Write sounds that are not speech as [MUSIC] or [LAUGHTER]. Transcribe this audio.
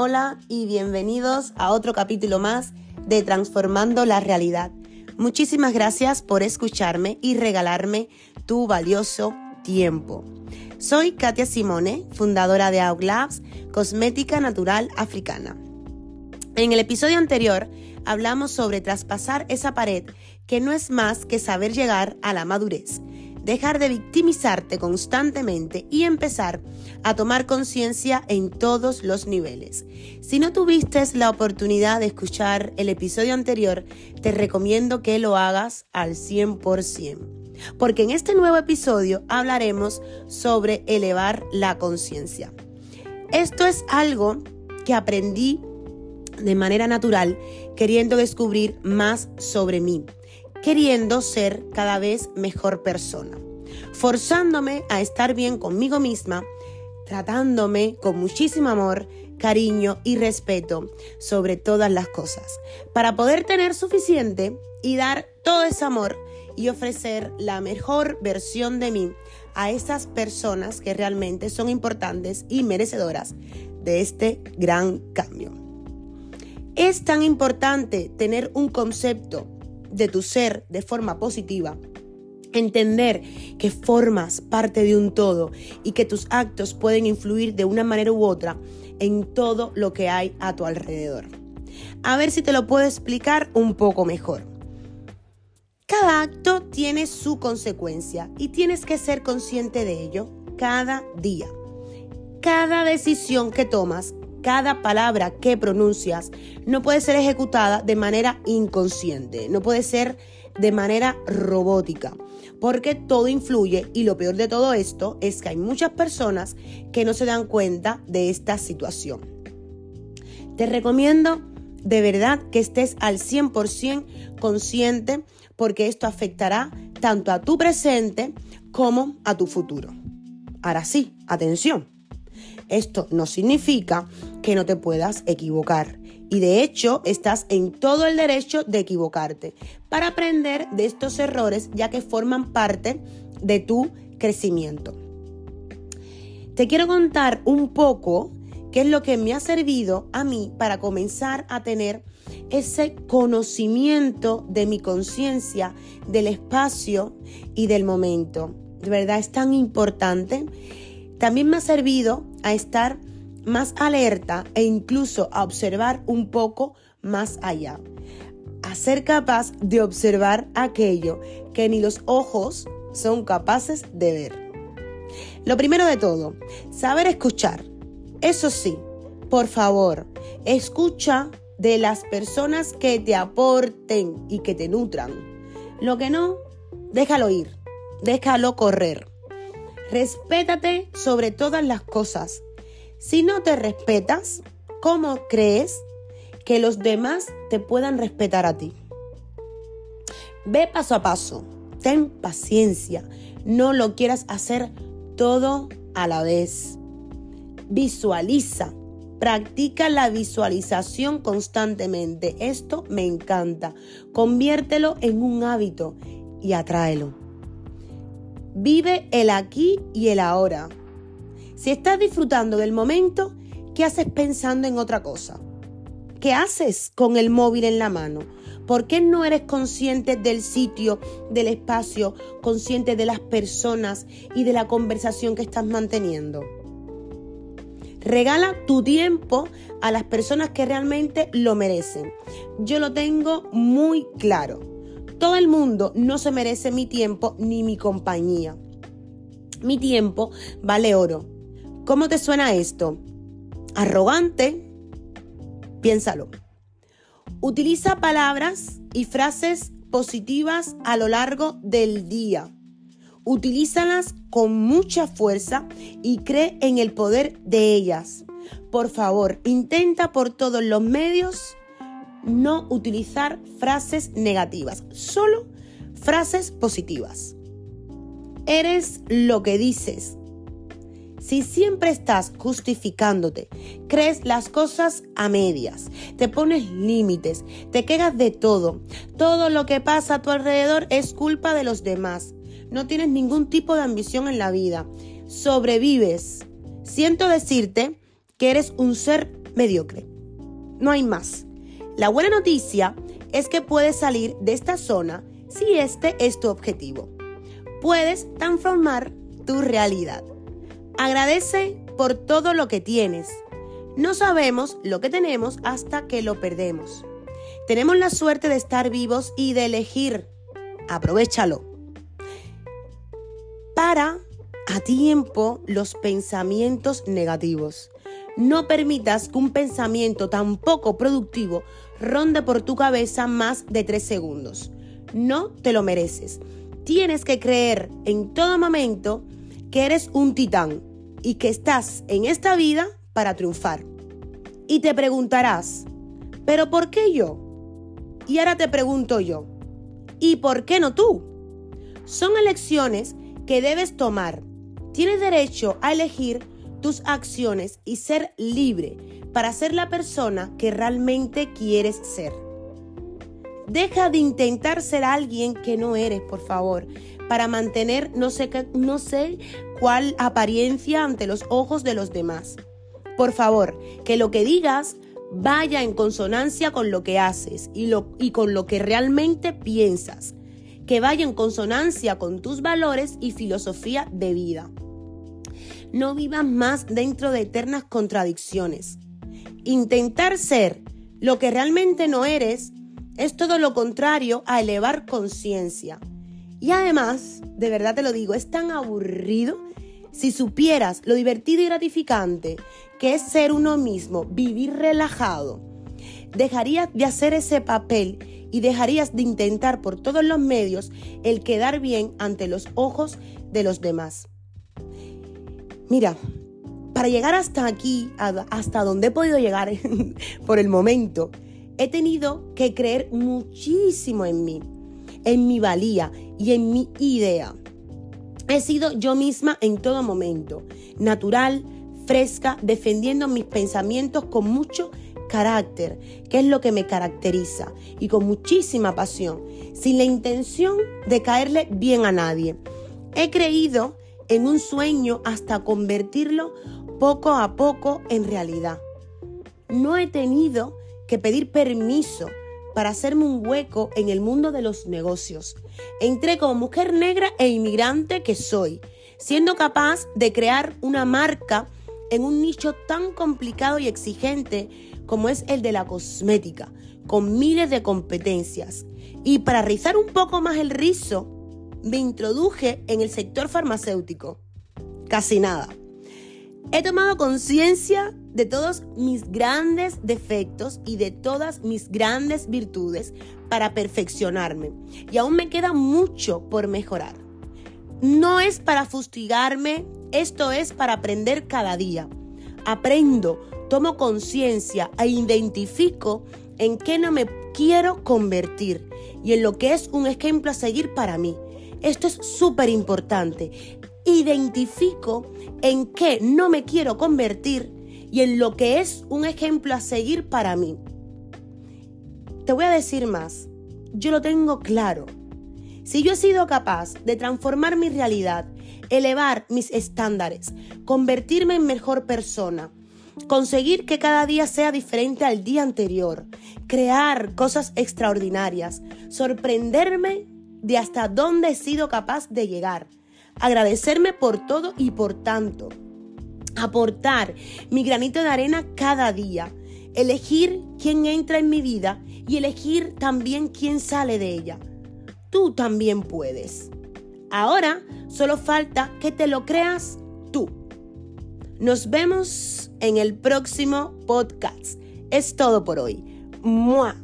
Hola y bienvenidos a otro capítulo más de Transformando la Realidad. Muchísimas gracias por escucharme y regalarme tu valioso tiempo. Soy Katia Simone, fundadora de Labs, cosmética natural africana. En el episodio anterior hablamos sobre traspasar esa pared que no es más que saber llegar a la madurez dejar de victimizarte constantemente y empezar a tomar conciencia en todos los niveles. Si no tuviste la oportunidad de escuchar el episodio anterior, te recomiendo que lo hagas al 100%. Porque en este nuevo episodio hablaremos sobre elevar la conciencia. Esto es algo que aprendí de manera natural queriendo descubrir más sobre mí queriendo ser cada vez mejor persona, forzándome a estar bien conmigo misma, tratándome con muchísimo amor, cariño y respeto sobre todas las cosas, para poder tener suficiente y dar todo ese amor y ofrecer la mejor versión de mí a esas personas que realmente son importantes y merecedoras de este gran cambio. Es tan importante tener un concepto de tu ser de forma positiva, entender que formas parte de un todo y que tus actos pueden influir de una manera u otra en todo lo que hay a tu alrededor. A ver si te lo puedo explicar un poco mejor. Cada acto tiene su consecuencia y tienes que ser consciente de ello cada día. Cada decisión que tomas cada palabra que pronuncias no puede ser ejecutada de manera inconsciente, no puede ser de manera robótica, porque todo influye y lo peor de todo esto es que hay muchas personas que no se dan cuenta de esta situación. Te recomiendo de verdad que estés al 100% consciente porque esto afectará tanto a tu presente como a tu futuro. Ahora sí, atención. Esto no significa que no te puedas equivocar. Y de hecho, estás en todo el derecho de equivocarte para aprender de estos errores ya que forman parte de tu crecimiento. Te quiero contar un poco qué es lo que me ha servido a mí para comenzar a tener ese conocimiento de mi conciencia, del espacio y del momento. De verdad es tan importante también me ha servido a estar más alerta e incluso a observar un poco más allá. A ser capaz de observar aquello que ni los ojos son capaces de ver. Lo primero de todo, saber escuchar. Eso sí, por favor, escucha de las personas que te aporten y que te nutran. Lo que no, déjalo ir, déjalo correr. Respétate sobre todas las cosas. Si no te respetas, ¿cómo crees que los demás te puedan respetar a ti? Ve paso a paso, ten paciencia, no lo quieras hacer todo a la vez. Visualiza, practica la visualización constantemente. Esto me encanta. Conviértelo en un hábito y atráelo. Vive el aquí y el ahora. Si estás disfrutando del momento, ¿qué haces pensando en otra cosa? ¿Qué haces con el móvil en la mano? ¿Por qué no eres consciente del sitio, del espacio, consciente de las personas y de la conversación que estás manteniendo? Regala tu tiempo a las personas que realmente lo merecen. Yo lo tengo muy claro. Todo el mundo no se merece mi tiempo ni mi compañía. Mi tiempo vale oro. ¿Cómo te suena esto? ¿Arrogante? Piénsalo. Utiliza palabras y frases positivas a lo largo del día. Utilízalas con mucha fuerza y cree en el poder de ellas. Por favor, intenta por todos los medios no utilizar frases negativas, solo frases positivas. Eres lo que dices. Si siempre estás justificándote, crees las cosas a medias, te pones límites, te quejas de todo, todo lo que pasa a tu alrededor es culpa de los demás, no tienes ningún tipo de ambición en la vida, sobrevives. Siento decirte que eres un ser mediocre. No hay más. La buena noticia es que puedes salir de esta zona si este es tu objetivo. Puedes transformar tu realidad. Agradece por todo lo que tienes. No sabemos lo que tenemos hasta que lo perdemos. Tenemos la suerte de estar vivos y de elegir. Aprovechalo. Para a tiempo los pensamientos negativos. No permitas que un pensamiento tan poco productivo ronde por tu cabeza más de tres segundos. No te lo mereces. Tienes que creer en todo momento que eres un titán y que estás en esta vida para triunfar. Y te preguntarás, ¿pero por qué yo? Y ahora te pregunto yo, ¿y por qué no tú? Son elecciones que debes tomar. Tienes derecho a elegir tus acciones y ser libre para ser la persona que realmente quieres ser. Deja de intentar ser alguien que no eres, por favor, para mantener no sé, no sé cuál apariencia ante los ojos de los demás. Por favor, que lo que digas vaya en consonancia con lo que haces y, lo, y con lo que realmente piensas. Que vaya en consonancia con tus valores y filosofía de vida. No vivas más dentro de eternas contradicciones. Intentar ser lo que realmente no eres es todo lo contrario a elevar conciencia. Y además, de verdad te lo digo, es tan aburrido si supieras lo divertido y gratificante que es ser uno mismo, vivir relajado. Dejarías de hacer ese papel y dejarías de intentar por todos los medios el quedar bien ante los ojos de los demás. Mira, para llegar hasta aquí, hasta donde he podido llegar [LAUGHS] por el momento, he tenido que creer muchísimo en mí, en mi valía y en mi idea. He sido yo misma en todo momento, natural, fresca, defendiendo mis pensamientos con mucho carácter, que es lo que me caracteriza, y con muchísima pasión, sin la intención de caerle bien a nadie. He creído en un sueño hasta convertirlo poco a poco en realidad. No he tenido que pedir permiso para hacerme un hueco en el mundo de los negocios. Entré como mujer negra e inmigrante que soy, siendo capaz de crear una marca en un nicho tan complicado y exigente como es el de la cosmética, con miles de competencias. Y para rizar un poco más el rizo, me introduje en el sector farmacéutico. Casi nada. He tomado conciencia de todos mis grandes defectos y de todas mis grandes virtudes para perfeccionarme. Y aún me queda mucho por mejorar. No es para fustigarme, esto es para aprender cada día. Aprendo, tomo conciencia e identifico en qué no me quiero convertir y en lo que es un ejemplo a seguir para mí. Esto es súper importante identifico en qué no me quiero convertir y en lo que es un ejemplo a seguir para mí. Te voy a decir más, yo lo tengo claro. Si yo he sido capaz de transformar mi realidad, elevar mis estándares, convertirme en mejor persona, conseguir que cada día sea diferente al día anterior, crear cosas extraordinarias, sorprenderme de hasta dónde he sido capaz de llegar, agradecerme por todo y por tanto, aportar mi granito de arena cada día, elegir quién entra en mi vida y elegir también quién sale de ella. Tú también puedes. Ahora solo falta que te lo creas tú. Nos vemos en el próximo podcast. Es todo por hoy. ¡Mua!